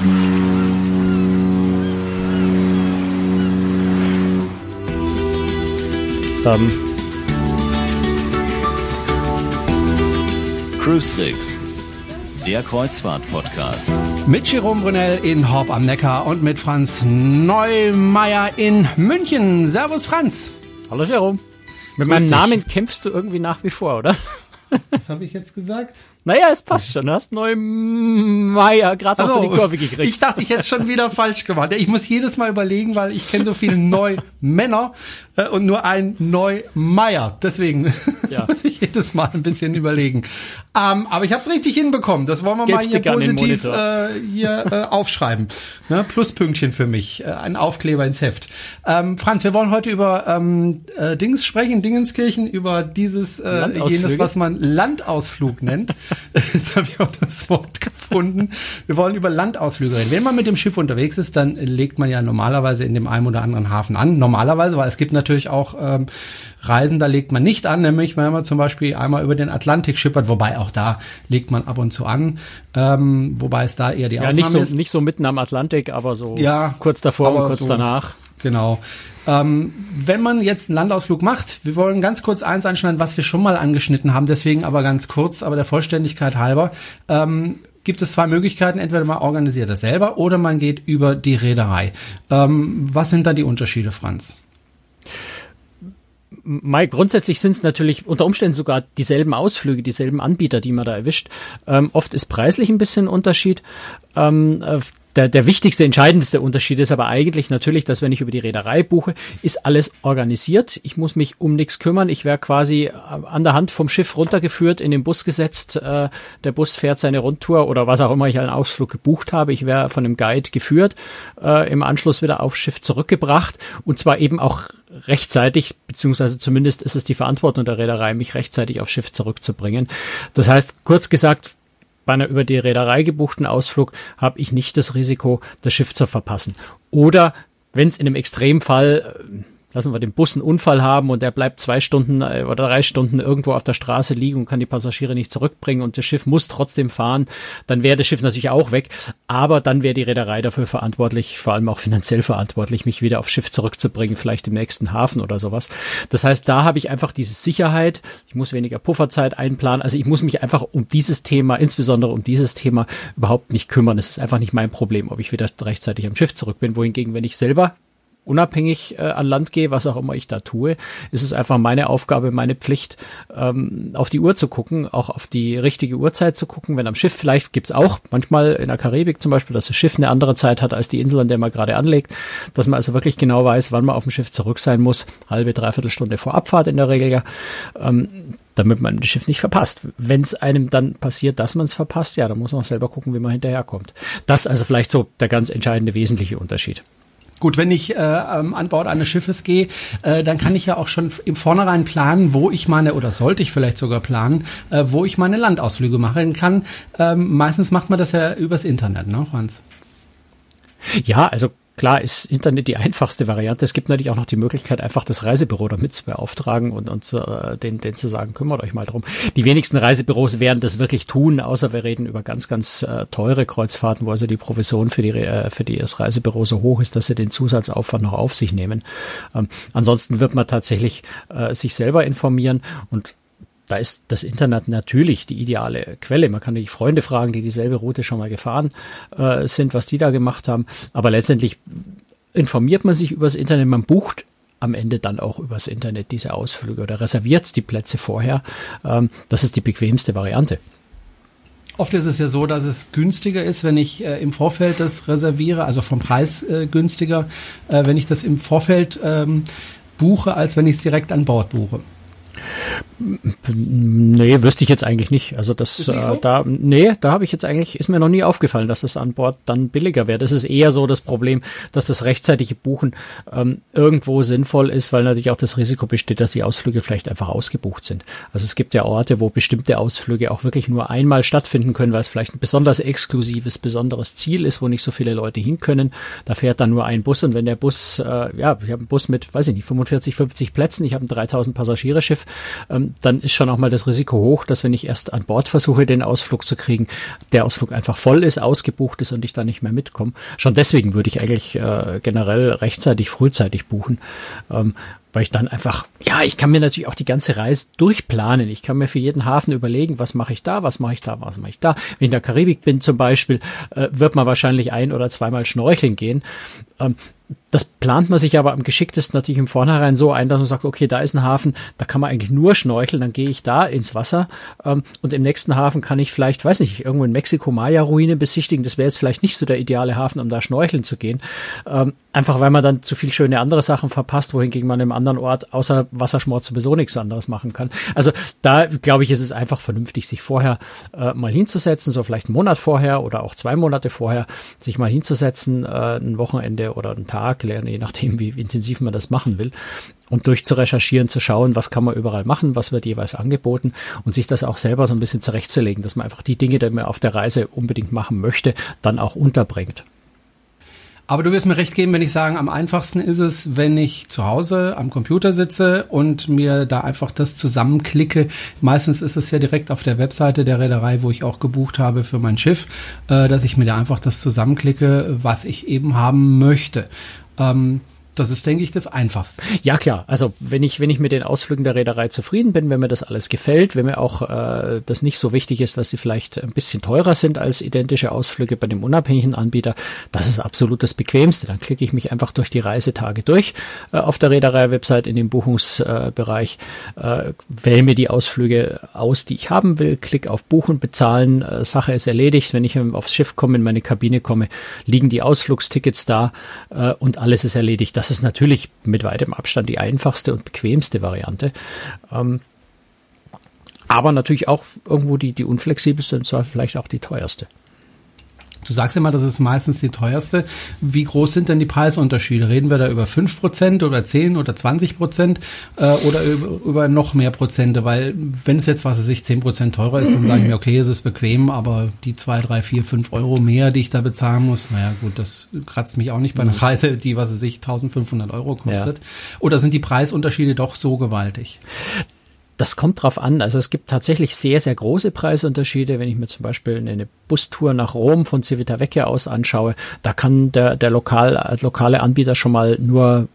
Ähm, Cruise Tricks, der Kreuzfahrt-Podcast. Mit Jerome Brunel in Horb am Neckar und mit Franz Neumeier in München. Servus Franz. hallo Jerome. Mit Grüß meinem dich. Namen kämpfst du irgendwie nach wie vor, oder? Was habe ich jetzt gesagt? Naja, es passt schon. Du hast Neumeier gerade hast du die Kurve gekriegt. ich dachte, ich hätte schon wieder falsch gemacht. Ich muss jedes Mal überlegen, weil ich kenne so viele Neumänner äh, und nur ein Neumeier. Deswegen Ja. muss ich jedes Mal ein bisschen überlegen. Ähm, aber ich habe es richtig hinbekommen. Das wollen wir mal Gib's hier positiv äh, hier äh, aufschreiben. Ne? Pluspünktchen für mich. Äh, ein Aufkleber ins Heft. Ähm, Franz, wir wollen heute über ähm, äh, Dings sprechen, Dingenskirchen, über dieses äh, jenes, was man Landausflug nennt. Jetzt habe ich auch das Wort gefunden. Wir wollen über Landausflüge reden. Wenn man mit dem Schiff unterwegs ist, dann legt man ja normalerweise in dem einen oder anderen Hafen an. Normalerweise, weil es gibt natürlich auch ähm, Reisen, da legt man nicht an, nämlich wenn man zum Beispiel einmal über den Atlantik schippert, wobei auch da legt man ab und zu an, ähm, wobei es da eher die ja, Ausnahme nicht so, ist. nicht so mitten am Atlantik, aber so Ja, kurz davor und kurz so- danach. Genau. Ähm, wenn man jetzt einen Landausflug macht, wir wollen ganz kurz eins anschneiden, was wir schon mal angeschnitten haben, deswegen aber ganz kurz, aber der Vollständigkeit halber. Ähm, gibt es zwei Möglichkeiten, entweder man organisiert das selber oder man geht über die Reederei. Ähm, was sind da die Unterschiede, Franz? Mai, grundsätzlich sind es natürlich unter Umständen sogar dieselben Ausflüge, dieselben Anbieter, die man da erwischt. Ähm, oft ist preislich ein bisschen Unterschied. Ähm, äh, der, der wichtigste, entscheidendste Unterschied ist aber eigentlich natürlich, dass wenn ich über die Reederei buche, ist alles organisiert. Ich muss mich um nichts kümmern. Ich werde quasi äh, an der Hand vom Schiff runtergeführt, in den Bus gesetzt. Äh, der Bus fährt seine Rundtour oder was auch immer ich einen Ausflug gebucht habe. Ich werde von einem Guide geführt, äh, im Anschluss wieder aufs Schiff zurückgebracht und zwar eben auch rechtzeitig, beziehungsweise zumindest ist es die Verantwortung der Reederei, mich rechtzeitig aufs Schiff zurückzubringen. Das heißt, kurz gesagt, bei einer über die Reederei gebuchten Ausflug habe ich nicht das Risiko, das Schiff zu verpassen. Oder wenn es in einem Extremfall, äh, lassen wir den Bus einen Unfall haben und der bleibt zwei Stunden äh, oder drei Stunden irgendwo auf der Straße liegen und kann die Passagiere nicht zurückbringen und das Schiff muss trotzdem fahren, dann wäre das Schiff natürlich auch weg. Aber dann wäre die Reederei dafür verantwortlich, vor allem auch finanziell verantwortlich, mich wieder aufs Schiff zurückzubringen, vielleicht im nächsten Hafen oder sowas. Das heißt, da habe ich einfach diese Sicherheit. Ich muss weniger Pufferzeit einplanen. Also ich muss mich einfach um dieses Thema, insbesondere um dieses Thema, überhaupt nicht kümmern. Es ist einfach nicht mein Problem, ob ich wieder rechtzeitig am Schiff zurück bin. Wohingegen, wenn ich selber unabhängig äh, an Land gehe, was auch immer ich da tue, ist es einfach meine Aufgabe, meine Pflicht, ähm, auf die Uhr zu gucken, auch auf die richtige Uhrzeit zu gucken. Wenn am Schiff vielleicht gibt's auch manchmal in der Karibik zum Beispiel, dass das Schiff eine andere Zeit hat als die Insel, an der man gerade anlegt, dass man also wirklich genau weiß, wann man auf dem Schiff zurück sein muss, halbe, dreiviertel Stunde vor Abfahrt in der Regel ja. Ähm, damit man das Schiff nicht verpasst. Wenn es einem dann passiert, dass man es verpasst, ja, dann muss man selber gucken, wie man hinterherkommt. Das also vielleicht so der ganz entscheidende wesentliche Unterschied. Gut, wenn ich äh, ähm, an Bord eines Schiffes gehe, äh, dann kann ich ja auch schon im Vornherein planen, wo ich meine, oder sollte ich vielleicht sogar planen, äh, wo ich meine Landausflüge machen kann. Ähm, meistens macht man das ja übers Internet, ne, Franz? Ja, also klar ist Internet die einfachste Variante. Es gibt natürlich auch noch die Möglichkeit, einfach das Reisebüro damit zu beauftragen und, und äh, den, den zu sagen, kümmert euch mal drum. Die wenigsten Reisebüros werden das wirklich tun, außer wir reden über ganz, ganz äh, teure Kreuzfahrten, wo also die Provision für, die, äh, für die, das Reisebüro so hoch ist, dass sie den Zusatzaufwand noch auf sich nehmen. Ähm, ansonsten wird man tatsächlich äh, sich selber informieren und da ist das Internet natürlich die ideale Quelle. Man kann die Freunde fragen, die dieselbe Route schon mal gefahren äh, sind, was die da gemacht haben. Aber letztendlich informiert man sich übers Internet, man bucht am Ende dann auch übers Internet diese Ausflüge oder reserviert die Plätze vorher. Ähm, das ist die bequemste Variante. Oft ist es ja so, dass es günstiger ist, wenn ich äh, im Vorfeld das reserviere, also vom Preis äh, günstiger, äh, wenn ich das im Vorfeld ähm, buche, als wenn ich es direkt an Bord buche. Nee, wüsste ich jetzt eigentlich nicht. Also das nicht so? äh, da nee, da habe ich jetzt eigentlich ist mir noch nie aufgefallen, dass es an Bord dann billiger wäre. Das ist eher so das Problem, dass das rechtzeitige Buchen ähm, irgendwo sinnvoll ist, weil natürlich auch das Risiko besteht, dass die Ausflüge vielleicht einfach ausgebucht sind. Also es gibt ja Orte, wo bestimmte Ausflüge auch wirklich nur einmal stattfinden können, weil es vielleicht ein besonders exklusives, besonderes Ziel ist, wo nicht so viele Leute hin können. Da fährt dann nur ein Bus und wenn der Bus, äh, ja, ich habe einen Bus mit, weiß ich nicht, 45, 50 Plätzen, ich habe ein 3000 Passagiereschiff, ähm, dann ist schon auch mal das Risiko hoch, dass wenn ich erst an Bord versuche, den Ausflug zu kriegen, der Ausflug einfach voll ist, ausgebucht ist und ich da nicht mehr mitkomme. Schon deswegen würde ich eigentlich äh, generell rechtzeitig, frühzeitig buchen. Ähm, weil ich dann einfach, ja, ich kann mir natürlich auch die ganze Reise durchplanen. Ich kann mir für jeden Hafen überlegen, was mache ich da, was mache ich da, was mache ich da. Wenn ich in der Karibik bin zum Beispiel, äh, wird man wahrscheinlich ein oder zweimal schnorcheln gehen. Ähm, das plant man sich aber am geschicktesten natürlich im Vornherein so ein, dass man sagt, okay, da ist ein Hafen, da kann man eigentlich nur schnorcheln, dann gehe ich da ins Wasser ähm, und im nächsten Hafen kann ich vielleicht, weiß nicht, irgendwo in Mexiko Maya-Ruine besichtigen. Das wäre jetzt vielleicht nicht so der ideale Hafen, um da schnorcheln zu gehen. Ähm, einfach weil man dann zu viel schöne andere Sachen verpasst, wohingegen man im anderen Ort außer Wasserschmort sowieso nichts anderes machen kann. Also da glaube ich, ist es einfach vernünftig, sich vorher äh, mal hinzusetzen, so vielleicht einen Monat vorher oder auch zwei Monate vorher, sich mal hinzusetzen, äh, ein Wochenende oder einen Tag, je nachdem, wie intensiv man das machen will und durchzurecherchieren, zu schauen, was kann man überall machen, was wird jeweils angeboten und sich das auch selber so ein bisschen zurechtzulegen, dass man einfach die Dinge, die man auf der Reise unbedingt machen möchte, dann auch unterbringt. Aber du wirst mir recht geben, wenn ich sagen, am einfachsten ist es, wenn ich zu Hause am Computer sitze und mir da einfach das zusammenklicke. Meistens ist es ja direkt auf der Webseite der Reederei, wo ich auch gebucht habe für mein Schiff, äh, dass ich mir da einfach das zusammenklicke, was ich eben haben möchte. Ähm, das ist, denke ich, das Einfachste. Ja, klar. Also wenn ich, wenn ich mit den Ausflügen der Reederei zufrieden bin, wenn mir das alles gefällt, wenn mir auch äh, das nicht so wichtig ist, dass sie vielleicht ein bisschen teurer sind als identische Ausflüge bei dem unabhängigen Anbieter, das ist absolut das Bequemste. Dann klicke ich mich einfach durch die Reisetage durch äh, auf der Reederei-Website in dem Buchungsbereich, äh, wähle mir die Ausflüge aus, die ich haben will, klick auf Buchen, bezahlen, äh, Sache ist erledigt. Wenn ich aufs Schiff komme, in meine Kabine komme, liegen die Ausflugstickets da äh, und alles ist erledigt. Das das ist natürlich mit weitem Abstand die einfachste und bequemste Variante. Ähm, aber natürlich auch irgendwo die, die unflexibelste und zwar vielleicht auch die teuerste. Du sagst immer, das ist meistens die teuerste. Wie groß sind denn die Preisunterschiede? Reden wir da über 5% oder 10 oder 20% äh, oder über, über noch mehr Prozente? Weil wenn es jetzt, was weiß ich, 10% teurer ist, dann sage ich mir, okay, es ist bequem, aber die 2, 3, 4, 5 Euro mehr, die ich da bezahlen muss, naja gut, das kratzt mich auch nicht bei einer mhm. Reise, die, was weiß ich, 1500 Euro kostet. Ja. Oder sind die Preisunterschiede doch so gewaltig? Das kommt drauf an. Also es gibt tatsächlich sehr, sehr große Preisunterschiede. Wenn ich mir zum Beispiel eine Bustour nach Rom von Civitavecchia aus anschaue, da kann der, der lokal, lokale Anbieter schon mal nur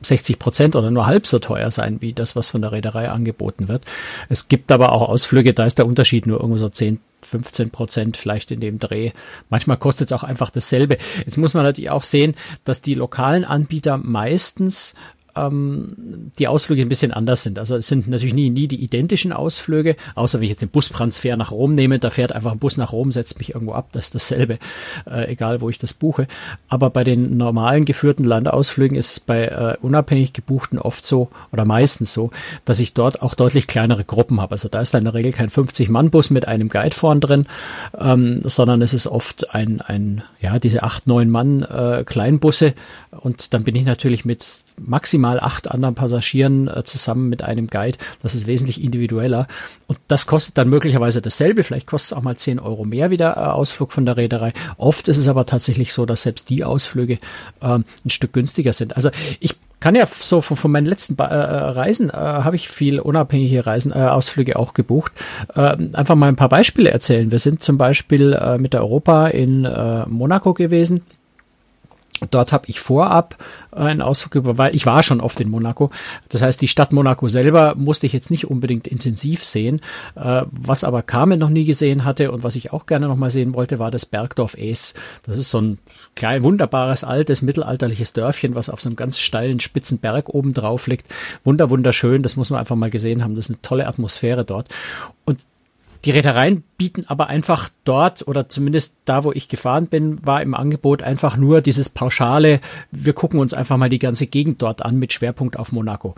60 Prozent oder nur halb so teuer sein wie das, was von der Reederei angeboten wird. Es gibt aber auch Ausflüge, da ist der Unterschied nur irgendwo so 10, 15 Prozent vielleicht in dem Dreh. Manchmal kostet es auch einfach dasselbe. Jetzt muss man natürlich auch sehen, dass die lokalen Anbieter meistens ähm, die Ausflüge ein bisschen anders sind. Also es sind natürlich nie, nie die identischen Ausflüge, außer wenn ich jetzt den Bustransfer nach Rom nehme, da fährt einfach ein Bus nach Rom, setzt mich irgendwo ab, das ist dasselbe, äh, egal wo ich das buche. Aber bei den normalen geführten Landausflügen ist es bei äh, unabhängig gebuchten oft so oder meistens so, dass ich dort auch deutlich kleinere Gruppen habe. Also da ist in der Regel kein 50-Mann-Bus mit einem Guide vorn drin, ähm, sondern es ist oft ein, ein ja, diese acht, neun Mann äh, Kleinbusse und dann bin ich natürlich mit maximal acht anderen Passagieren äh, zusammen mit einem Guide. Das ist wesentlich individueller. Und das kostet dann möglicherweise dasselbe. Vielleicht kostet es auch mal zehn Euro mehr wieder äh, Ausflug von der Reederei. Oft ist es aber tatsächlich so, dass selbst die Ausflüge ähm, ein Stück günstiger sind. Also ich kann ja so von, von meinen letzten äh, Reisen äh, habe ich viel unabhängige Reisen äh, Ausflüge auch gebucht. Äh, einfach mal ein paar Beispiele erzählen. Wir sind zum Beispiel äh, mit der Europa in äh, Monaco gewesen Dort habe ich vorab einen Ausflug über, weil ich war schon oft in Monaco. Das heißt, die Stadt Monaco selber musste ich jetzt nicht unbedingt intensiv sehen. Äh, was aber Carmen noch nie gesehen hatte und was ich auch gerne noch mal sehen wollte, war das Bergdorf Es. Das ist so ein klein, wunderbares, altes, mittelalterliches Dörfchen, was auf so einem ganz steilen, spitzen Berg oben drauf liegt. Wunder, wunderschön. Das muss man einfach mal gesehen haben. Das ist eine tolle Atmosphäre dort. Und die Reedereien bieten aber einfach dort oder zumindest da, wo ich gefahren bin, war im Angebot einfach nur dieses pauschale, wir gucken uns einfach mal die ganze Gegend dort an mit Schwerpunkt auf Monaco.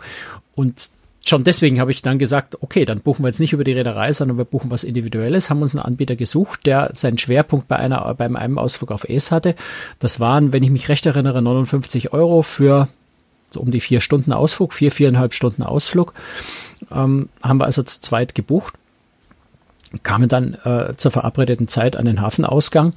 Und schon deswegen habe ich dann gesagt, okay, dann buchen wir jetzt nicht über die Reederei, sondern wir buchen was Individuelles, haben uns einen Anbieter gesucht, der seinen Schwerpunkt bei einer, beim einem Ausflug auf Es hatte. Das waren, wenn ich mich recht erinnere, 59 Euro für so um die vier Stunden Ausflug, vier, viereinhalb Stunden Ausflug. Ähm, haben wir also zu zweit gebucht kamen dann äh, zur verabredeten Zeit an den Hafenausgang,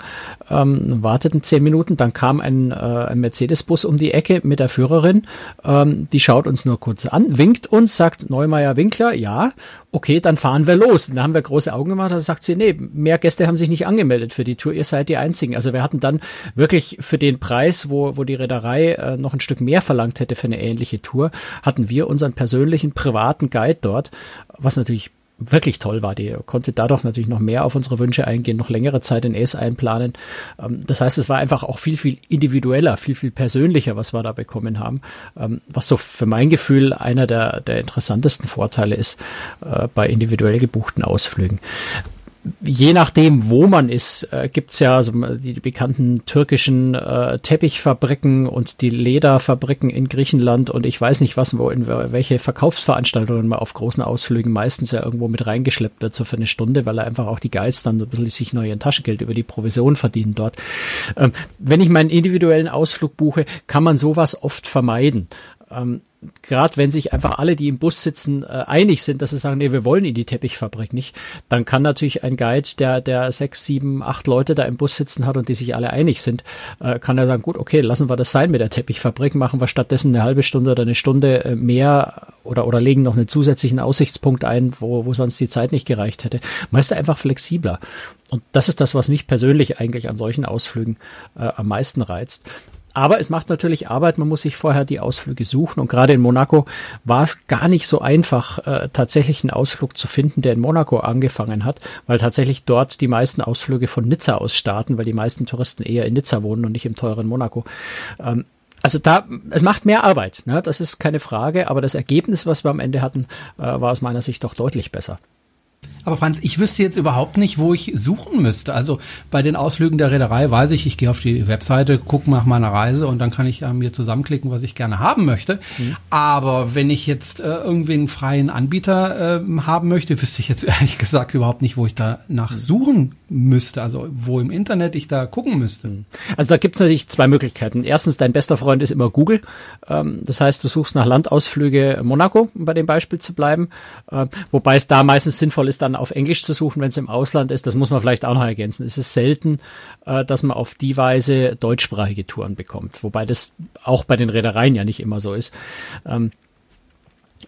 ähm, warteten zehn Minuten, dann kam ein, äh, ein Mercedes-Bus um die Ecke mit der Führerin, ähm, die schaut uns nur kurz an, winkt uns, sagt Neumeier Winkler, ja, okay, dann fahren wir los. Und da haben wir große Augen gemacht, da sagt sie, nee, mehr Gäste haben sich nicht angemeldet für die Tour, ihr seid die Einzigen. Also wir hatten dann wirklich für den Preis, wo, wo die Reederei äh, noch ein Stück mehr verlangt hätte für eine ähnliche Tour, hatten wir unseren persönlichen privaten Guide dort, was natürlich wirklich toll war. Die konnte dadurch natürlich noch mehr auf unsere Wünsche eingehen, noch längere Zeit in S einplanen. Ähm, das heißt, es war einfach auch viel, viel individueller, viel, viel persönlicher, was wir da bekommen haben. Ähm, was so für mein Gefühl einer der, der interessantesten Vorteile ist äh, bei individuell gebuchten Ausflügen je nachdem, wo man ist, äh, gibt's ja also die, die bekannten türkischen äh, Teppichfabriken und die Lederfabriken in Griechenland und ich weiß nicht was, wo in welche Verkaufsveranstaltungen man auf großen Ausflügen meistens ja irgendwo mit reingeschleppt wird, so für eine Stunde, weil er einfach auch die Guides dann ein bisschen sich neue Taschengeld über die Provision verdienen dort. Ähm, wenn ich meinen individuellen Ausflug buche, kann man sowas oft vermeiden. Ähm, gerade wenn sich einfach alle, die im Bus sitzen, äh, einig sind, dass sie sagen, nee, wir wollen in die Teppichfabrik nicht, dann kann natürlich ein Guide, der, der sechs, sieben, acht Leute da im Bus sitzen hat und die sich alle einig sind, äh, kann er sagen, gut, okay, lassen wir das sein mit der Teppichfabrik, machen wir stattdessen eine halbe Stunde oder eine Stunde äh, mehr oder, oder legen noch einen zusätzlichen Aussichtspunkt ein, wo, wo sonst die Zeit nicht gereicht hätte. Man ist da einfach flexibler. Und das ist das, was mich persönlich eigentlich an solchen Ausflügen äh, am meisten reizt. Aber es macht natürlich Arbeit, man muss sich vorher die Ausflüge suchen. Und gerade in Monaco war es gar nicht so einfach, äh, tatsächlich einen Ausflug zu finden, der in Monaco angefangen hat, weil tatsächlich dort die meisten Ausflüge von Nizza aus starten, weil die meisten Touristen eher in Nizza wohnen und nicht im teuren Monaco. Ähm, also da, es macht mehr Arbeit, ne? das ist keine Frage, aber das Ergebnis, was wir am Ende hatten, äh, war aus meiner Sicht doch deutlich besser. Aber Franz, ich wüsste jetzt überhaupt nicht, wo ich suchen müsste. Also bei den Ausflügen der Reederei weiß ich, ich gehe auf die Webseite, gucke nach meiner Reise und dann kann ich äh, mir zusammenklicken, was ich gerne haben möchte. Mhm. Aber wenn ich jetzt äh, irgendwie einen freien Anbieter äh, haben möchte, wüsste ich jetzt ehrlich gesagt überhaupt nicht, wo ich da nach mhm. suchen müsste. Also wo im Internet ich da gucken müsste. Mhm. Also da gibt es natürlich zwei Möglichkeiten. Erstens, dein bester Freund ist immer Google. Ähm, das heißt, du suchst nach Landausflüge Monaco, um bei dem Beispiel zu bleiben. Äh, wobei es da meistens sinnvoll ist, dann dann auf Englisch zu suchen, wenn es im Ausland ist, das muss man vielleicht auch noch ergänzen. Es ist selten, äh, dass man auf die Weise deutschsprachige Touren bekommt, wobei das auch bei den Reedereien ja nicht immer so ist. Ähm,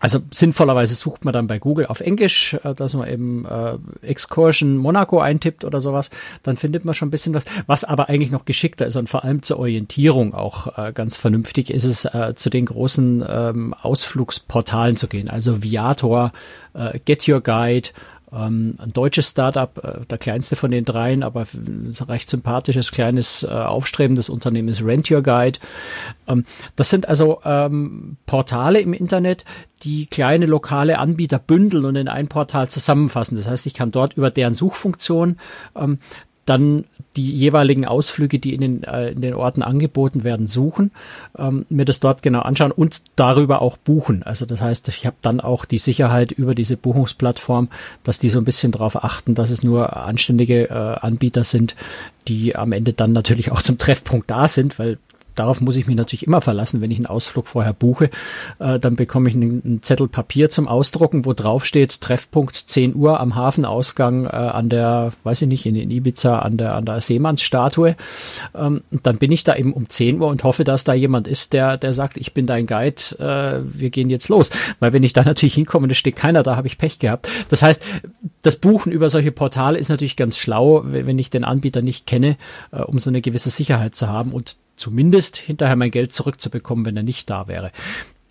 also sinnvollerweise sucht man dann bei Google auf Englisch, äh, dass man eben äh, Excursion Monaco eintippt oder sowas, dann findet man schon ein bisschen was. Was aber eigentlich noch geschickter ist und vor allem zur Orientierung auch äh, ganz vernünftig ist es, äh, zu den großen ähm, Ausflugsportalen zu gehen. Also Viator, äh, Get Your Guide, ähm, ein deutsches Startup, äh, der kleinste von den dreien, aber ein recht sympathisches, kleines, äh, aufstrebendes Unternehmen ist Rent Your Guide. Ähm, das sind also ähm, Portale im Internet, die kleine lokale Anbieter bündeln und in ein Portal zusammenfassen. Das heißt, ich kann dort über deren Suchfunktion ähm, dann die jeweiligen Ausflüge, die in den, äh, in den Orten angeboten werden, suchen, ähm, mir das dort genau anschauen und darüber auch buchen. Also das heißt, ich habe dann auch die Sicherheit über diese Buchungsplattform, dass die so ein bisschen darauf achten, dass es nur anständige äh, Anbieter sind, die am Ende dann natürlich auch zum Treffpunkt da sind, weil darauf muss ich mich natürlich immer verlassen, wenn ich einen Ausflug vorher buche. Äh, dann bekomme ich einen, einen, Zettel Papier zum Ausdrucken, wo drauf steht Treffpunkt 10 Uhr am Hafenausgang äh, an der, weiß ich nicht, in, in Ibiza an der an der Seemannsstatue. Ähm, dann bin ich da eben um 10 Uhr und hoffe, dass da jemand ist, der der sagt, ich bin dein Guide, äh, wir gehen jetzt los. Weil wenn ich da natürlich hinkomme es steht keiner da, habe ich Pech gehabt. Das heißt, das Buchen über solche Portale ist natürlich ganz schlau, wenn ich den Anbieter nicht kenne, äh, um so eine gewisse Sicherheit zu haben und zumindest hinterher mein Geld zurückzubekommen, wenn er nicht da wäre.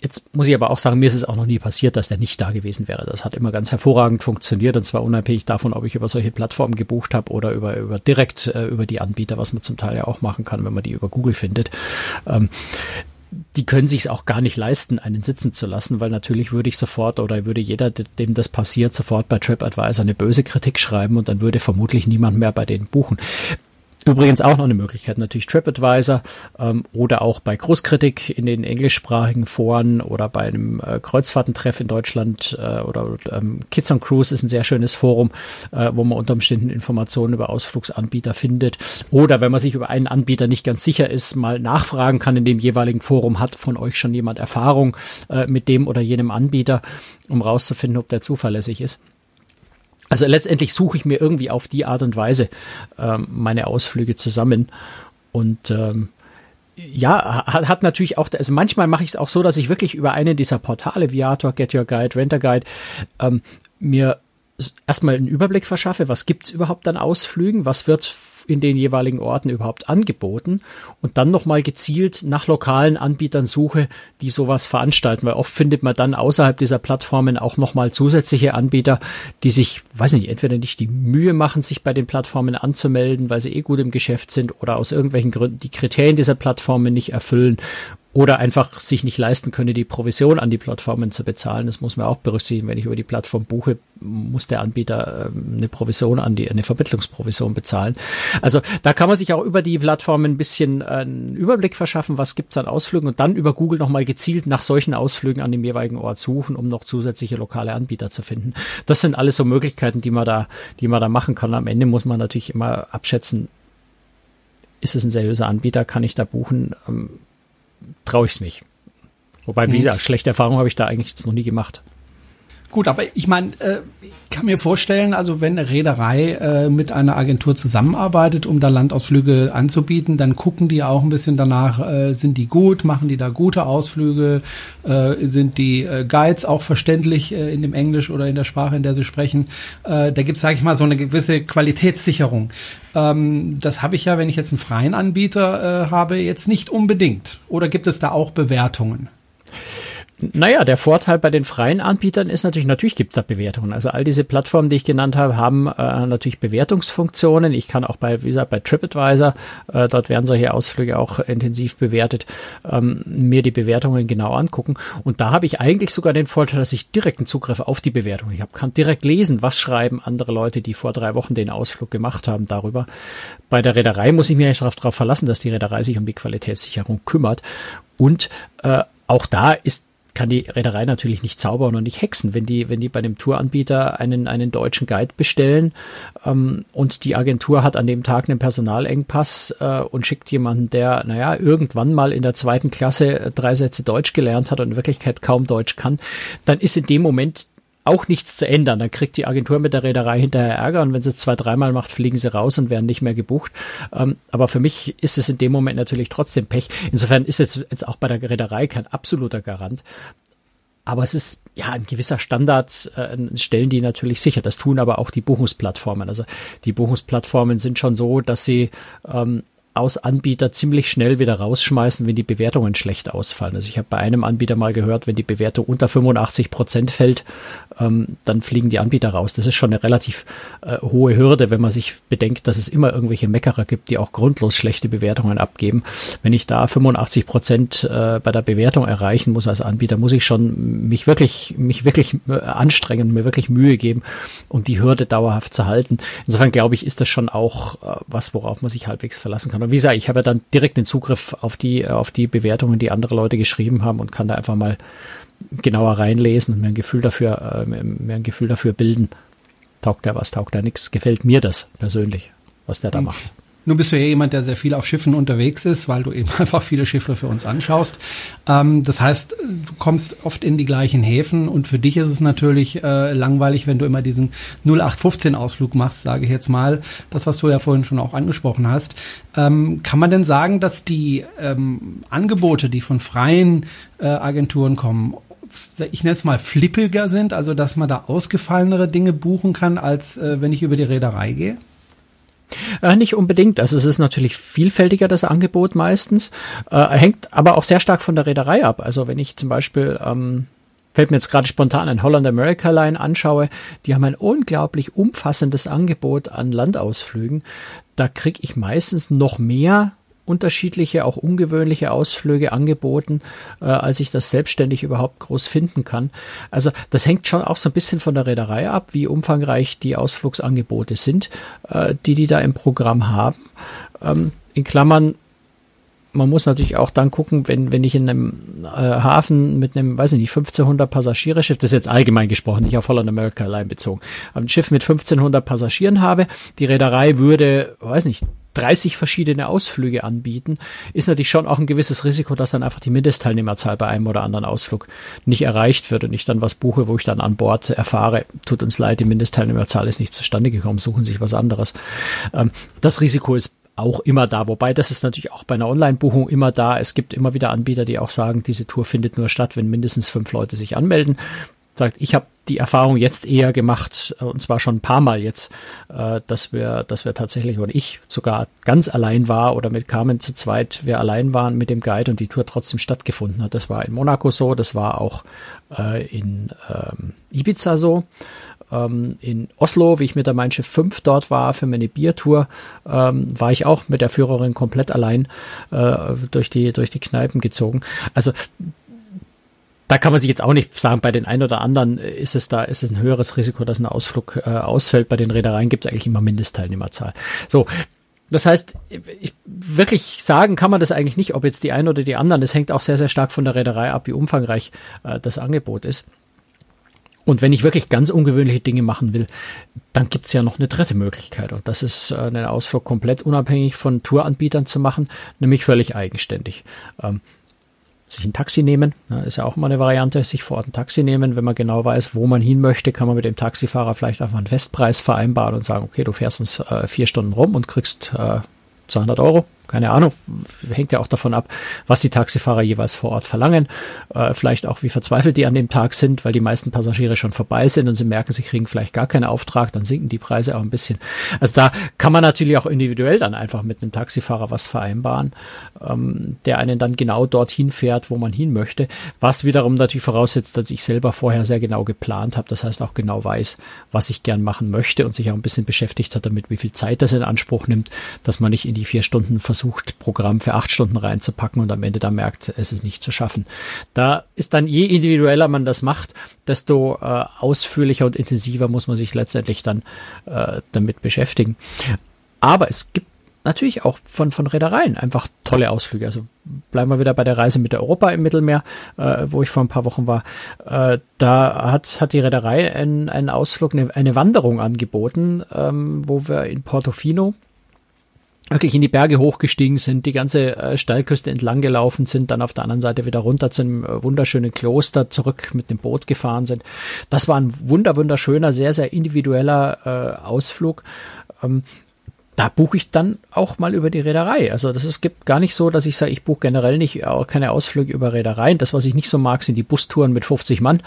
Jetzt muss ich aber auch sagen, mir ist es auch noch nie passiert, dass der nicht da gewesen wäre. Das hat immer ganz hervorragend funktioniert und zwar unabhängig davon, ob ich über solche Plattformen gebucht habe oder über, über direkt äh, über die Anbieter, was man zum Teil ja auch machen kann, wenn man die über Google findet. Ähm, die können sich es auch gar nicht leisten, einen sitzen zu lassen, weil natürlich würde ich sofort oder würde jeder, dem das passiert, sofort bei TripAdvisor eine böse Kritik schreiben und dann würde vermutlich niemand mehr bei denen buchen. Übrigens auch noch eine Möglichkeit, natürlich TripAdvisor ähm, oder auch bei Großkritik in den englischsprachigen Foren oder bei einem äh, Kreuzfahrtentreff in Deutschland äh, oder ähm, Kids on Cruise ist ein sehr schönes Forum, äh, wo man unter Umständen Informationen über Ausflugsanbieter findet. Oder wenn man sich über einen Anbieter nicht ganz sicher ist, mal nachfragen kann in dem jeweiligen Forum, hat von euch schon jemand Erfahrung äh, mit dem oder jenem Anbieter, um rauszufinden, ob der zuverlässig ist. Also letztendlich suche ich mir irgendwie auf die Art und Weise ähm, meine Ausflüge zusammen. Und ähm, ja, hat, hat natürlich auch, also manchmal mache ich es auch so, dass ich wirklich über eine dieser Portale, Viator, Get Your Guide, Renter Guide, ähm, mir erstmal einen Überblick verschaffe, was gibt's überhaupt an Ausflügen, was wird in den jeweiligen Orten überhaupt angeboten und dann nochmal gezielt nach lokalen Anbietern suche, die sowas veranstalten, weil oft findet man dann außerhalb dieser Plattformen auch nochmal zusätzliche Anbieter, die sich, weiß nicht, entweder nicht die Mühe machen, sich bei den Plattformen anzumelden, weil sie eh gut im Geschäft sind oder aus irgendwelchen Gründen die Kriterien dieser Plattformen nicht erfüllen oder einfach sich nicht leisten könne, die Provision an die Plattformen zu bezahlen. Das muss man auch berücksichtigen. Wenn ich über die Plattform buche, muss der Anbieter ähm, eine Provision an die, eine Vermittlungsprovision bezahlen. Also da kann man sich auch über die Plattformen ein bisschen äh, einen Überblick verschaffen, was gibt's an Ausflügen und dann über Google nochmal gezielt nach solchen Ausflügen an dem jeweiligen Ort suchen, um noch zusätzliche lokale Anbieter zu finden. Das sind alles so Möglichkeiten, die man da, die man da machen kann. Am Ende muss man natürlich immer abschätzen, ist es ein seriöser Anbieter, kann ich da buchen? Traue ich es nicht. Wobei, wie hm. gesagt, schlechte Erfahrungen habe ich da eigentlich jetzt noch nie gemacht. Gut, aber ich meine, äh, ich kann mir vorstellen, also wenn eine Reederei äh, mit einer Agentur zusammenarbeitet, um da Landausflüge anzubieten, dann gucken die auch ein bisschen danach, äh, sind die gut, machen die da gute Ausflüge, äh, sind die äh, Guides auch verständlich äh, in dem Englisch oder in der Sprache, in der sie sprechen. Äh, da gibt es, sage ich mal, so eine gewisse Qualitätssicherung. Ähm, das habe ich ja, wenn ich jetzt einen freien Anbieter äh, habe, jetzt nicht unbedingt. Oder gibt es da auch Bewertungen? Naja, der Vorteil bei den freien Anbietern ist natürlich, natürlich gibt's da Bewertungen. Also all diese Plattformen, die ich genannt habe, haben äh, natürlich Bewertungsfunktionen. Ich kann auch bei, wie gesagt, bei TripAdvisor, äh, dort werden solche Ausflüge auch intensiv bewertet, ähm, mir die Bewertungen genau angucken. Und da habe ich eigentlich sogar den Vorteil, dass ich direkten Zugriff auf die Bewertung. Ich hab, kann direkt lesen, was schreiben andere Leute, die vor drei Wochen den Ausflug gemacht haben, darüber. Bei der Reederei muss ich mich darauf verlassen, dass die Reederei sich um die Qualitätssicherung kümmert. Und äh, auch da ist kann die Reederei natürlich nicht zaubern und nicht hexen, wenn die, wenn die bei dem Touranbieter einen, einen deutschen Guide bestellen ähm, und die Agentur hat an dem Tag einen Personalengpass äh, und schickt jemanden, der, naja, irgendwann mal in der zweiten Klasse drei Sätze Deutsch gelernt hat und in Wirklichkeit kaum Deutsch kann, dann ist in dem Moment auch nichts zu ändern. Dann kriegt die Agentur mit der Reederei hinterher Ärger und wenn sie zwei, dreimal macht, fliegen sie raus und werden nicht mehr gebucht. Ähm, aber für mich ist es in dem Moment natürlich trotzdem Pech. Insofern ist es jetzt auch bei der Reederei kein absoluter Garant. Aber es ist ja ein gewisser Standard, äh, stellen die natürlich sicher. Das tun aber auch die Buchungsplattformen. Also die Buchungsplattformen sind schon so, dass sie ähm, aus Anbieter ziemlich schnell wieder rausschmeißen, wenn die Bewertungen schlecht ausfallen. Also ich habe bei einem Anbieter mal gehört, wenn die Bewertung unter 85 Prozent fällt, ähm, dann fliegen die Anbieter raus. Das ist schon eine relativ äh, hohe Hürde, wenn man sich bedenkt, dass es immer irgendwelche Meckerer gibt, die auch grundlos schlechte Bewertungen abgeben. Wenn ich da 85 Prozent äh, bei der Bewertung erreichen muss als Anbieter, muss ich schon mich wirklich, mich wirklich äh, anstrengen, mir wirklich Mühe geben, um die Hürde dauerhaft zu halten. Insofern glaube ich, ist das schon auch äh, was, worauf man sich halbwegs verlassen kann. Und wie gesagt, ich habe ja dann direkt den Zugriff auf die, auf die Bewertungen, die andere Leute geschrieben haben und kann da einfach mal genauer reinlesen und mir ein Gefühl dafür, äh, mir ein Gefühl dafür bilden. Taugt der was, taugt der nichts? Gefällt mir das persönlich, was der da mhm. macht. Nun bist du ja jemand, der sehr viel auf Schiffen unterwegs ist, weil du eben einfach viele Schiffe für uns anschaust. Ähm, das heißt, du kommst oft in die gleichen Häfen und für dich ist es natürlich äh, langweilig, wenn du immer diesen 0815-Ausflug machst, sage ich jetzt mal. Das, was du ja vorhin schon auch angesprochen hast. Ähm, kann man denn sagen, dass die ähm, Angebote, die von freien äh, Agenturen kommen, ich nenne es mal flippiger sind, also dass man da ausgefallenere Dinge buchen kann, als äh, wenn ich über die Reederei gehe? Äh, nicht unbedingt. Also es ist natürlich vielfältiger, das Angebot meistens. Äh, hängt aber auch sehr stark von der Reederei ab. Also wenn ich zum Beispiel, ähm, fällt mir jetzt gerade spontan ein Holland America Line anschaue, die haben ein unglaublich umfassendes Angebot an Landausflügen. Da kriege ich meistens noch mehr unterschiedliche, auch ungewöhnliche Ausflüge angeboten, äh, als ich das selbstständig überhaupt groß finden kann. Also das hängt schon auch so ein bisschen von der Reederei ab, wie umfangreich die Ausflugsangebote sind, äh, die die da im Programm haben. Ähm, in Klammern, man muss natürlich auch dann gucken, wenn, wenn ich in einem äh, Hafen mit einem, weiß ich nicht, 1500 Passagiereschiff, das ist jetzt allgemein gesprochen, nicht auf Holland America allein bezogen, ein Schiff mit 1500 Passagieren habe, die Reederei würde, weiß nicht, 30 verschiedene Ausflüge anbieten, ist natürlich schon auch ein gewisses Risiko, dass dann einfach die Mindestteilnehmerzahl bei einem oder anderen Ausflug nicht erreicht wird und ich dann was buche, wo ich dann an Bord erfahre, tut uns leid, die Mindestteilnehmerzahl ist nicht zustande gekommen, suchen sich was anderes. Ähm, das Risiko ist auch immer da, wobei das ist natürlich auch bei einer Online-Buchung immer da. Es gibt immer wieder Anbieter, die auch sagen, diese Tour findet nur statt, wenn mindestens fünf Leute sich anmelden sagt, ich habe die Erfahrung jetzt eher gemacht, äh, und zwar schon ein paar Mal jetzt, äh, dass wir, dass wir tatsächlich, oder ich sogar ganz allein war oder mit Carmen zu zweit, wir allein waren mit dem Guide und die Tour trotzdem stattgefunden hat. Das war in Monaco so, das war auch äh, in ähm, Ibiza so. Ähm, in Oslo, wie ich mit der Mein Schiff 5 dort war für meine Biertour, ähm, war ich auch mit der Führerin komplett allein durch, die, durch die Kneipen gezogen. Also da kann man sich jetzt auch nicht sagen, bei den einen oder anderen ist es da, ist es ein höheres Risiko, dass ein Ausflug äh, ausfällt. Bei den Reedereien gibt es eigentlich immer Mindestteilnehmerzahl. So. Das heißt, ich, wirklich sagen kann man das eigentlich nicht, ob jetzt die einen oder die anderen. Das hängt auch sehr, sehr stark von der Reederei ab, wie umfangreich äh, das Angebot ist. Und wenn ich wirklich ganz ungewöhnliche Dinge machen will, dann gibt's ja noch eine dritte Möglichkeit. Und das ist äh, einen Ausflug komplett unabhängig von Touranbietern zu machen, nämlich völlig eigenständig. Ähm, sich ein Taxi nehmen, ist ja auch immer eine Variante, sich vor Ort ein Taxi nehmen. Wenn man genau weiß, wo man hin möchte, kann man mit dem Taxifahrer vielleicht einfach einen Festpreis vereinbaren und sagen, okay, du fährst uns äh, vier Stunden rum und kriegst äh, 200 Euro keine Ahnung, hängt ja auch davon ab, was die Taxifahrer jeweils vor Ort verlangen. Äh, vielleicht auch, wie verzweifelt die an dem Tag sind, weil die meisten Passagiere schon vorbei sind und sie merken, sie kriegen vielleicht gar keinen Auftrag, dann sinken die Preise auch ein bisschen. Also da kann man natürlich auch individuell dann einfach mit einem Taxifahrer was vereinbaren, ähm, der einen dann genau dorthin fährt, wo man hin möchte, was wiederum natürlich voraussetzt, dass ich selber vorher sehr genau geplant habe, das heißt auch genau weiß, was ich gern machen möchte und sich auch ein bisschen beschäftigt hat damit, wie viel Zeit das in Anspruch nimmt, dass man nicht in die vier Stunden versucht, versucht, Programm für acht Stunden reinzupacken und am Ende dann merkt, es ist nicht zu schaffen. Da ist dann je individueller man das macht, desto äh, ausführlicher und intensiver muss man sich letztendlich dann äh, damit beschäftigen. Aber es gibt natürlich auch von, von Reedereien einfach tolle Ausflüge. Also bleiben wir wieder bei der Reise mit Europa im Mittelmeer, äh, wo ich vor ein paar Wochen war. Äh, da hat, hat die Reederei einen, einen Ausflug, eine, eine Wanderung angeboten, ähm, wo wir in Portofino wirklich in die Berge hochgestiegen sind, die ganze äh, Steilküste entlang gelaufen sind, dann auf der anderen Seite wieder runter zum äh, wunderschönen Kloster zurück mit dem Boot gefahren sind. Das war ein wunder wunderschöner, sehr sehr individueller äh, Ausflug. Ähm, da buche ich dann auch mal über die Reederei. Also das ist gibt gar nicht so, dass ich sage, ich buche generell nicht auch keine Ausflüge über Reedereien. Das, was ich nicht so mag, sind die Bustouren mit 50 Mann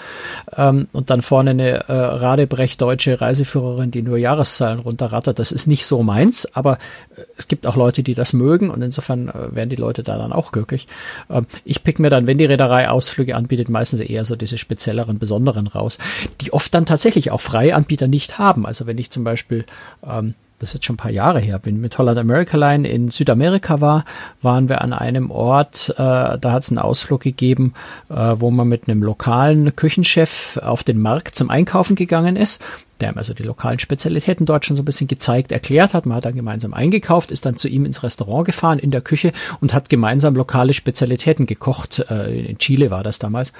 ähm, und dann vorne eine äh, Radebrech deutsche Reiseführerin, die nur Jahreszahlen runterrattert. Das ist nicht so meins, aber äh, es gibt auch Leute, die das mögen und insofern äh, werden die Leute da dann auch glücklich. Ähm, ich pick mir dann, wenn die Reederei Ausflüge anbietet, meistens eher so diese spezielleren, besonderen raus, die oft dann tatsächlich auch freie Anbieter nicht haben. Also wenn ich zum Beispiel ähm, das ist jetzt schon ein paar Jahre her, bin mit Holland America Line in Südamerika war, waren wir an einem Ort, äh, da hat es einen Ausflug gegeben, äh, wo man mit einem lokalen Küchenchef auf den Markt zum Einkaufen gegangen ist. Der haben also die lokalen Spezialitäten dort schon so ein bisschen gezeigt, erklärt hat. Man hat dann gemeinsam eingekauft, ist dann zu ihm ins Restaurant gefahren in der Küche und hat gemeinsam lokale Spezialitäten gekocht. Äh, in Chile war das damals.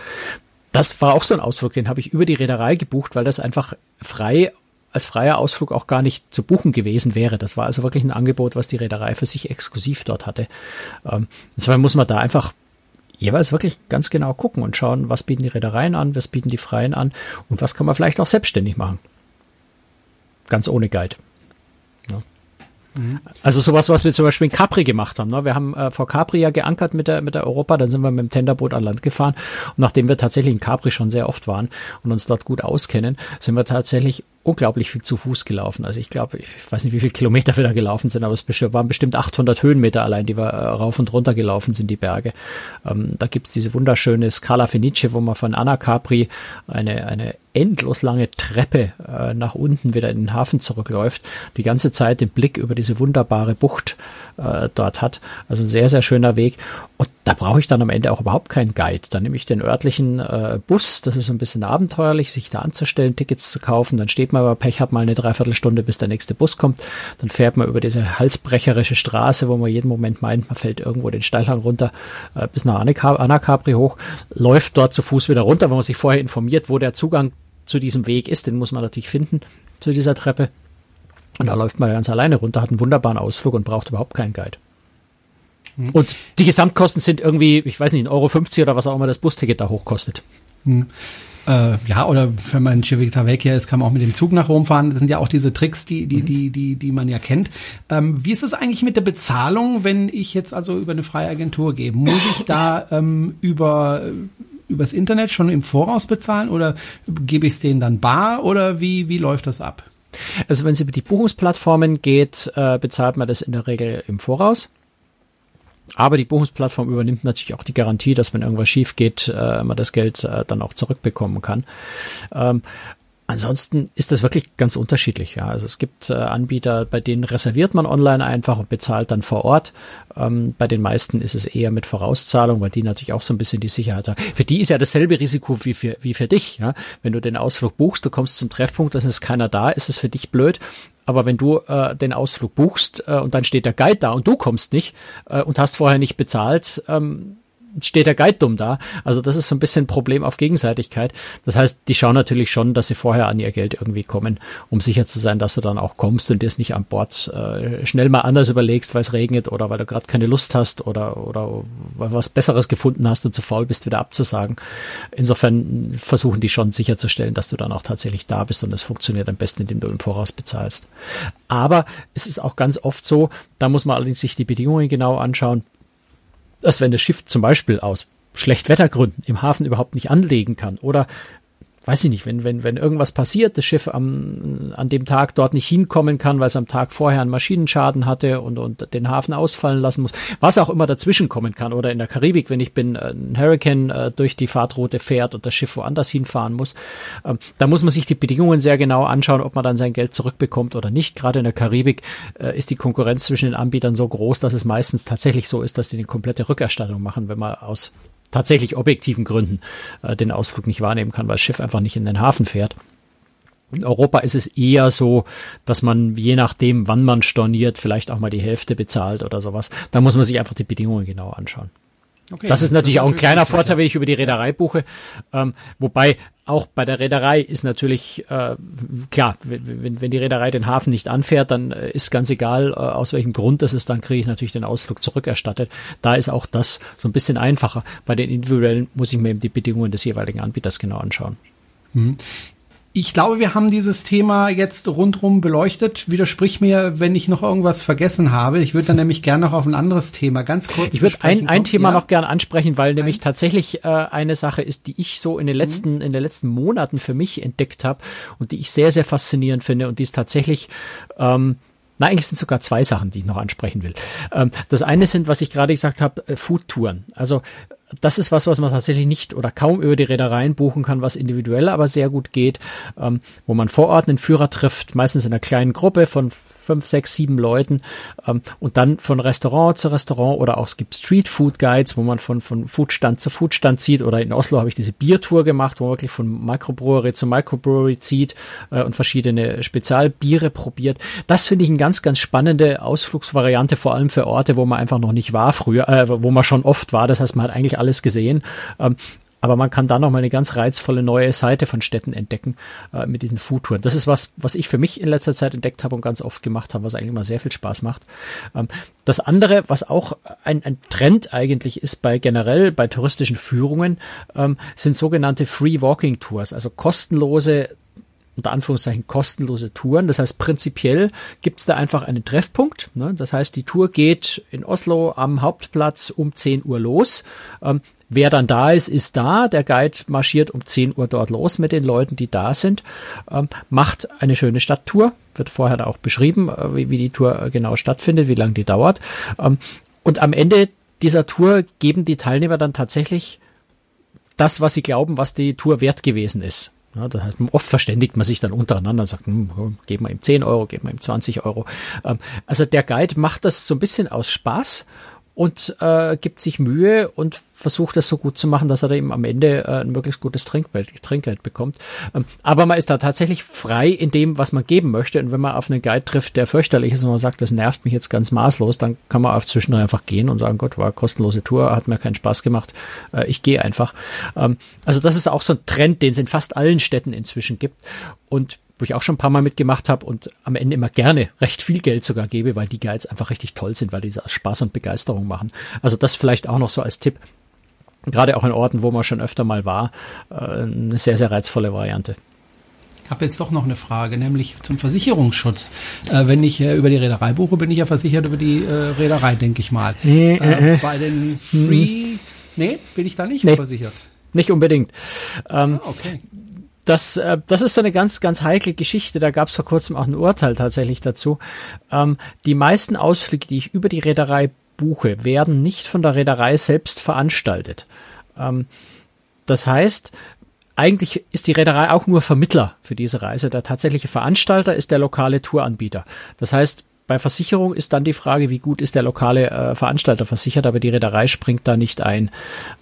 Das war auch so ein Ausflug, den habe ich über die Reederei gebucht, weil das einfach frei als freier Ausflug auch gar nicht zu buchen gewesen wäre. Das war also wirklich ein Angebot, was die Reederei für sich exklusiv dort hatte. Ähm, insofern muss man da einfach jeweils wirklich ganz genau gucken und schauen, was bieten die Reedereien an, was bieten die Freien an und was kann man vielleicht auch selbstständig machen. Ganz ohne Guide. Also sowas, was wir zum Beispiel in Capri gemacht haben. Ne? Wir haben äh, vor Capri ja geankert mit der, mit der Europa, dann sind wir mit dem Tenderboot an Land gefahren und nachdem wir tatsächlich in Capri schon sehr oft waren und uns dort gut auskennen, sind wir tatsächlich unglaublich viel zu Fuß gelaufen. Also ich glaube, ich weiß nicht, wie viele Kilometer wir da gelaufen sind, aber es waren bestimmt 800 Höhenmeter allein, die wir äh, rauf und runter gelaufen sind, die Berge. Ähm, da gibt's diese wunderschöne Scala Fenice, wo man von Anna Capri eine, eine endlos lange Treppe äh, nach unten wieder in den Hafen zurückläuft, die ganze Zeit den Blick über diese wunderbare Bucht äh, dort hat. Also sehr, sehr schöner Weg. Und da brauche ich dann am Ende auch überhaupt keinen Guide. Dann nehme ich den örtlichen äh, Bus, das ist ein bisschen abenteuerlich, sich da anzustellen, Tickets zu kaufen. Dann steht man aber Pech, hat mal eine Dreiviertelstunde, bis der nächste Bus kommt. Dann fährt man über diese halsbrecherische Straße, wo man jeden Moment meint, man fällt irgendwo den Steilhang runter, äh, bis nach Anna Capri hoch, läuft dort zu Fuß wieder runter, wenn man sich vorher informiert, wo der Zugang zu diesem Weg ist. Den muss man natürlich finden, zu dieser Treppe. Und da läuft man ganz alleine runter, hat einen wunderbaren Ausflug und braucht überhaupt keinen Guide. Mhm. Und die Gesamtkosten sind irgendwie, ich weiß nicht, 1,50 Euro oder was auch immer das Busticket da hochkostet. Mhm. Äh, ja, oder wenn man in Civitavecchia ist, kann man auch mit dem Zug nach Rom fahren. Das sind ja auch diese Tricks, die, die, die, die, die man ja kennt. Ähm, wie ist es eigentlich mit der Bezahlung, wenn ich jetzt also über eine freie Agentur gehe? Muss ich da ähm, über übers Internet schon im Voraus bezahlen oder gebe ich es denen dann bar oder wie, wie läuft das ab? Also wenn es über die Buchungsplattformen geht, äh, bezahlt man das in der Regel im Voraus. Aber die Buchungsplattform übernimmt natürlich auch die Garantie, dass wenn irgendwas schief geht, äh, man das Geld äh, dann auch zurückbekommen kann. Ähm, Ansonsten ist das wirklich ganz unterschiedlich. Ja. Also es gibt äh, Anbieter, bei denen reserviert man online einfach und bezahlt dann vor Ort. Ähm, bei den meisten ist es eher mit Vorauszahlung, weil die natürlich auch so ein bisschen die Sicherheit haben. Für die ist ja dasselbe Risiko wie für, wie für dich. Ja. Wenn du den Ausflug buchst, du kommst zum Treffpunkt, dann ist keiner da, ist es für dich blöd. Aber wenn du äh, den Ausflug buchst äh, und dann steht der Guide da und du kommst nicht äh, und hast vorher nicht bezahlt, ähm, steht der Guide dumm da. Also das ist so ein bisschen ein Problem auf Gegenseitigkeit. Das heißt, die schauen natürlich schon, dass sie vorher an ihr Geld irgendwie kommen, um sicher zu sein, dass du dann auch kommst und dir es nicht an Bord äh, schnell mal anders überlegst, weil es regnet oder weil du gerade keine Lust hast oder, oder was Besseres gefunden hast und zu faul bist, wieder abzusagen. Insofern versuchen die schon sicherzustellen, dass du dann auch tatsächlich da bist und das funktioniert am besten, indem du im Voraus bezahlst. Aber es ist auch ganz oft so, da muss man allerdings sich die Bedingungen genau anschauen dass wenn das Schiff zum Beispiel aus Schlechtwettergründen im Hafen überhaupt nicht anlegen kann oder weiß ich nicht, wenn, wenn, wenn irgendwas passiert, das Schiff am, an dem Tag dort nicht hinkommen kann, weil es am Tag vorher einen Maschinenschaden hatte und, und den Hafen ausfallen lassen muss, was auch immer dazwischen kommen kann. Oder in der Karibik, wenn ich bin, äh, ein Hurricane äh, durch die Fahrtroute fährt und das Schiff woanders hinfahren muss. Ähm, da muss man sich die Bedingungen sehr genau anschauen, ob man dann sein Geld zurückbekommt oder nicht. Gerade in der Karibik äh, ist die Konkurrenz zwischen den Anbietern so groß, dass es meistens tatsächlich so ist, dass die eine komplette Rückerstattung machen, wenn man aus tatsächlich objektiven Gründen äh, den Ausflug nicht wahrnehmen kann, weil das Schiff einfach nicht in den Hafen fährt. In Europa ist es eher so, dass man je nachdem, wann man storniert, vielleicht auch mal die Hälfte bezahlt oder sowas. Da muss man sich einfach die Bedingungen genau anschauen. Okay, das ist natürlich das auch ein kleiner Vorteil, wenn ich über die Reederei buche. Ähm, wobei auch bei der Reederei ist natürlich äh, klar, wenn, wenn die Reederei den Hafen nicht anfährt, dann äh, ist ganz egal, äh, aus welchem Grund das ist, dann kriege ich natürlich den Ausflug zurückerstattet. Da ist auch das so ein bisschen einfacher. Bei den individuellen muss ich mir eben die Bedingungen des jeweiligen Anbieters genau anschauen. Mhm. Ich glaube, wir haben dieses Thema jetzt rundrum beleuchtet. Widersprich mir, wenn ich noch irgendwas vergessen habe. Ich würde dann nämlich gerne noch auf ein anderes Thema ganz kurz. Ich würde ein, ein Thema ja. noch gerne ansprechen, weil Eins. nämlich tatsächlich äh, eine Sache ist, die ich so in den letzten, mhm. in den letzten Monaten für mich entdeckt habe und die ich sehr, sehr faszinierend finde und die ist tatsächlich ähm, na, eigentlich sind sogar zwei Sachen, die ich noch ansprechen will. Ähm, das eine sind, was ich gerade gesagt habe, äh, Foodtouren. Also das ist was, was man tatsächlich nicht oder kaum über die Reedereien buchen kann, was individuell aber sehr gut geht, ähm, wo man vor Ort einen Führer trifft, meistens in einer kleinen Gruppe von fünf, sechs, sieben Leuten ähm, und dann von Restaurant zu Restaurant oder auch es gibt Street Food Guides, wo man von, von Foodstand zu Foodstand zieht oder in Oslo habe ich diese Biertour gemacht, wo man wirklich von Microbrewery zu Microbrewery zieht äh, und verschiedene Spezialbiere probiert. Das finde ich eine ganz, ganz spannende Ausflugsvariante, vor allem für Orte, wo man einfach noch nicht war früher, äh, wo man schon oft war. Das heißt, man hat eigentlich alles gesehen. Ähm, aber man kann da noch mal eine ganz reizvolle neue Seite von Städten entdecken äh, mit diesen Foodtouren. Das ist was, was ich für mich in letzter Zeit entdeckt habe und ganz oft gemacht habe, was eigentlich immer sehr viel Spaß macht. Ähm, das andere, was auch ein, ein Trend eigentlich ist bei generell bei touristischen Führungen, ähm, sind sogenannte Free Walking Tours, also kostenlose unter Anführungszeichen kostenlose Touren. Das heißt, prinzipiell gibt es da einfach einen Treffpunkt. Ne? Das heißt, die Tour geht in Oslo am Hauptplatz um 10 Uhr los. Ähm, Wer dann da ist, ist da. Der Guide marschiert um 10 Uhr dort los mit den Leuten, die da sind, ähm, macht eine schöne Stadttour, wird vorher auch beschrieben, äh, wie, wie, die Tour äh, genau stattfindet, wie lange die dauert. Ähm, und am Ende dieser Tour geben die Teilnehmer dann tatsächlich das, was sie glauben, was die Tour wert gewesen ist. Ja, das heißt, oft verständigt man sich dann untereinander und sagt, hm, geben wir ihm 10 Euro, geben wir ihm 20 Euro. Ähm, also der Guide macht das so ein bisschen aus Spaß und äh, gibt sich Mühe und versucht das so gut zu machen, dass er eben am Ende äh, ein möglichst gutes Trinkgeld, Trinkgeld bekommt. Ähm, aber man ist da tatsächlich frei in dem, was man geben möchte. Und wenn man auf einen Guide trifft, der fürchterlich ist und man sagt, das nervt mich jetzt ganz maßlos, dann kann man auf zwischendurch einfach gehen und sagen, Gott, war kostenlose Tour, hat mir keinen Spaß gemacht, äh, ich gehe einfach. Ähm, also das ist auch so ein Trend, den es in fast allen Städten inzwischen gibt. Und wo ich auch schon ein paar Mal mitgemacht habe und am Ende immer gerne recht viel Geld sogar gebe, weil die Guides einfach richtig toll sind, weil die Spaß und Begeisterung machen. Also das vielleicht auch noch so als Tipp. Gerade auch in Orten, wo man schon öfter mal war, äh, eine sehr, sehr reizvolle Variante. Ich habe jetzt doch noch eine Frage, nämlich zum Versicherungsschutz. Äh, wenn ich äh, über die Reederei buche, bin ich ja versichert über die äh, Reederei, denke ich mal. Nee, äh, äh, bei den Free, nee, bin ich da nicht nee, versichert. Nicht unbedingt. Ähm, ah, okay. Das, äh, das ist so eine ganz, ganz heikle Geschichte. Da gab es vor kurzem auch ein Urteil tatsächlich dazu. Ähm, die meisten Ausflüge, die ich über die Reederei buche, werden nicht von der Reederei selbst veranstaltet. Ähm, das heißt, eigentlich ist die Reederei auch nur Vermittler für diese Reise. Der tatsächliche Veranstalter ist der lokale Touranbieter. Das heißt, bei Versicherung ist dann die Frage, wie gut ist der lokale äh, Veranstalter versichert, aber die Reederei springt da nicht ein.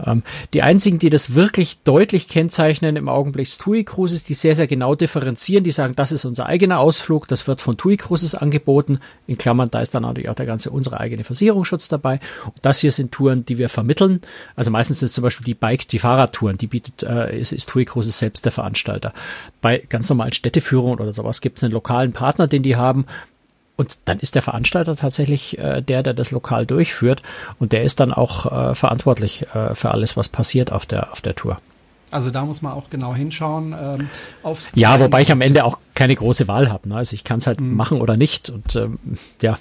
Ähm, die einzigen, die das wirklich deutlich kennzeichnen im Augenblick ist TUI Cruises, die sehr, sehr genau differenzieren, die sagen, das ist unser eigener Ausflug, das wird von TUI Cruises angeboten. In Klammern, da ist dann natürlich auch der ganze unsere eigene Versicherungsschutz dabei. Und das hier sind Touren, die wir vermitteln. Also meistens ist zum Beispiel die Bike, die Fahrradtouren, die bietet, äh, ist, ist TUI Cruises selbst der Veranstalter. Bei ganz normalen Städteführungen oder sowas gibt es einen lokalen Partner, den die haben, und dann ist der Veranstalter tatsächlich äh, der, der das lokal durchführt und der ist dann auch äh, verantwortlich äh, für alles, was passiert auf der, auf der Tour. Also da muss man auch genau hinschauen. Ähm, aufs ja, wobei ich am Ende auch keine große Wahl habe. Ne? Also ich kann es halt mhm. machen oder nicht und ähm, ja.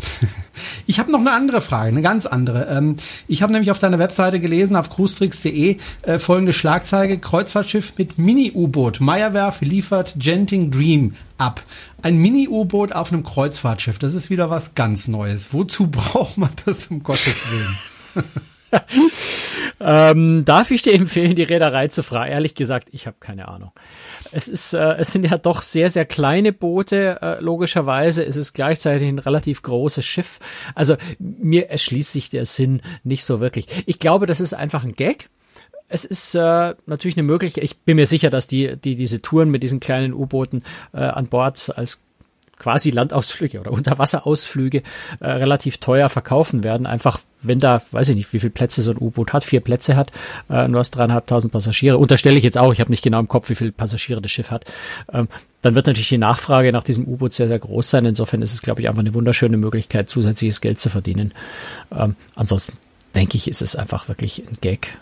Ich habe noch eine andere Frage, eine ganz andere. Ähm, ich habe nämlich auf deiner Webseite gelesen, auf cruestricks.de, äh, folgende Schlagzeige, Kreuzfahrtschiff mit Mini-U-Boot. Meyerwerf liefert Genting Dream ab. Ein Mini-U-Boot auf einem Kreuzfahrtschiff, das ist wieder was ganz Neues. Wozu braucht man das um Gottes Willen? ähm, darf ich dir empfehlen, die Reederei zu fragen? Ehrlich gesagt, ich habe keine Ahnung. Es ist, äh, es sind ja doch sehr, sehr kleine Boote. Äh, logischerweise es ist gleichzeitig ein relativ großes Schiff. Also mir erschließt sich der Sinn nicht so wirklich. Ich glaube, das ist einfach ein Gag. Es ist äh, natürlich eine Möglichkeit. Ich bin mir sicher, dass die, die diese Touren mit diesen kleinen U-Booten äh, an Bord als quasi Landausflüge oder Unterwasserausflüge äh, relativ teuer verkaufen werden. Einfach, wenn da, weiß ich nicht, wie viele Plätze so ein U-Boot hat, vier Plätze hat, äh, nur hast dreieinhalbtausend Passagiere. Unterstelle ich jetzt auch, ich habe nicht genau im Kopf, wie viele Passagiere das Schiff hat. Ähm, dann wird natürlich die Nachfrage nach diesem U-Boot sehr, sehr groß sein. Insofern ist es, glaube ich, einfach eine wunderschöne Möglichkeit, zusätzliches Geld zu verdienen. Ähm, ansonsten denke ich, ist es einfach wirklich ein Gag.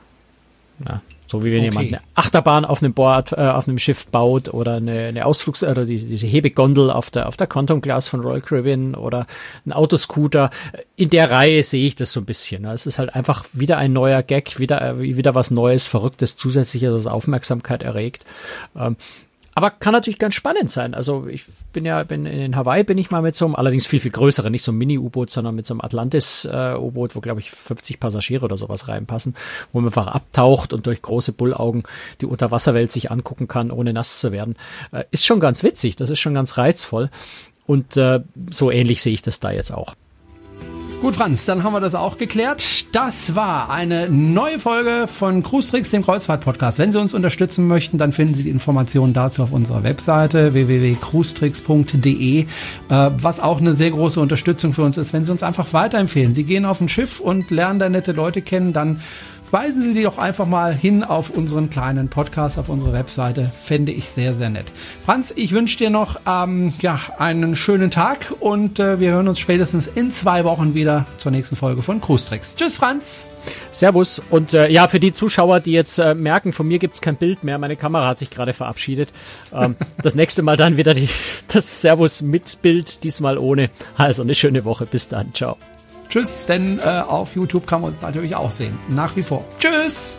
Ja. So wie wenn okay. jemand eine Achterbahn auf einem Board, äh, auf einem Schiff baut oder eine, eine Ausflugs- oder die, diese Hebegondel auf der, auf der Quantum Class von Royal Caribbean oder ein Autoscooter. In der Reihe sehe ich das so ein bisschen. Es ist halt einfach wieder ein neuer Gag, wieder, äh, wieder was Neues, Verrücktes, zusätzliches, das Aufmerksamkeit erregt. Ähm, aber kann natürlich ganz spannend sein. Also ich bin ja, bin in Hawaii bin ich mal mit so einem, allerdings viel, viel größeren, nicht so einem Mini-U-Boot, sondern mit so einem Atlantis-U-Boot, äh, wo glaube ich 50 Passagiere oder sowas reinpassen, wo man einfach abtaucht und durch große Bullaugen die Unterwasserwelt sich angucken kann, ohne nass zu werden. Äh, ist schon ganz witzig, das ist schon ganz reizvoll. Und äh, so ähnlich sehe ich das da jetzt auch. Gut, Franz, dann haben wir das auch geklärt. Das war eine neue Folge von Cruise Tricks, dem Kreuzfahrt-Podcast. Wenn Sie uns unterstützen möchten, dann finden Sie die Informationen dazu auf unserer Webseite www.cruestricks.de, äh, was auch eine sehr große Unterstützung für uns ist, wenn Sie uns einfach weiterempfehlen. Sie gehen auf ein Schiff und lernen da nette Leute kennen, dann weisen Sie die doch einfach mal hin auf unseren kleinen Podcast, auf unsere Webseite. Fände ich sehr, sehr nett. Franz, ich wünsche dir noch ähm, ja, einen schönen Tag und äh, wir hören uns spätestens in zwei Wochen wieder zur nächsten Folge von Cruise Tricks. Tschüss, Franz. Servus. Und äh, ja, für die Zuschauer, die jetzt äh, merken, von mir gibt's kein Bild mehr. Meine Kamera hat sich gerade verabschiedet. Ähm, das nächste Mal dann wieder die, das Servus mit Bild, diesmal ohne. Also eine schöne Woche. Bis dann. Ciao. Tschüss, denn äh, auf YouTube kann man uns natürlich auch sehen. Nach wie vor. Tschüss!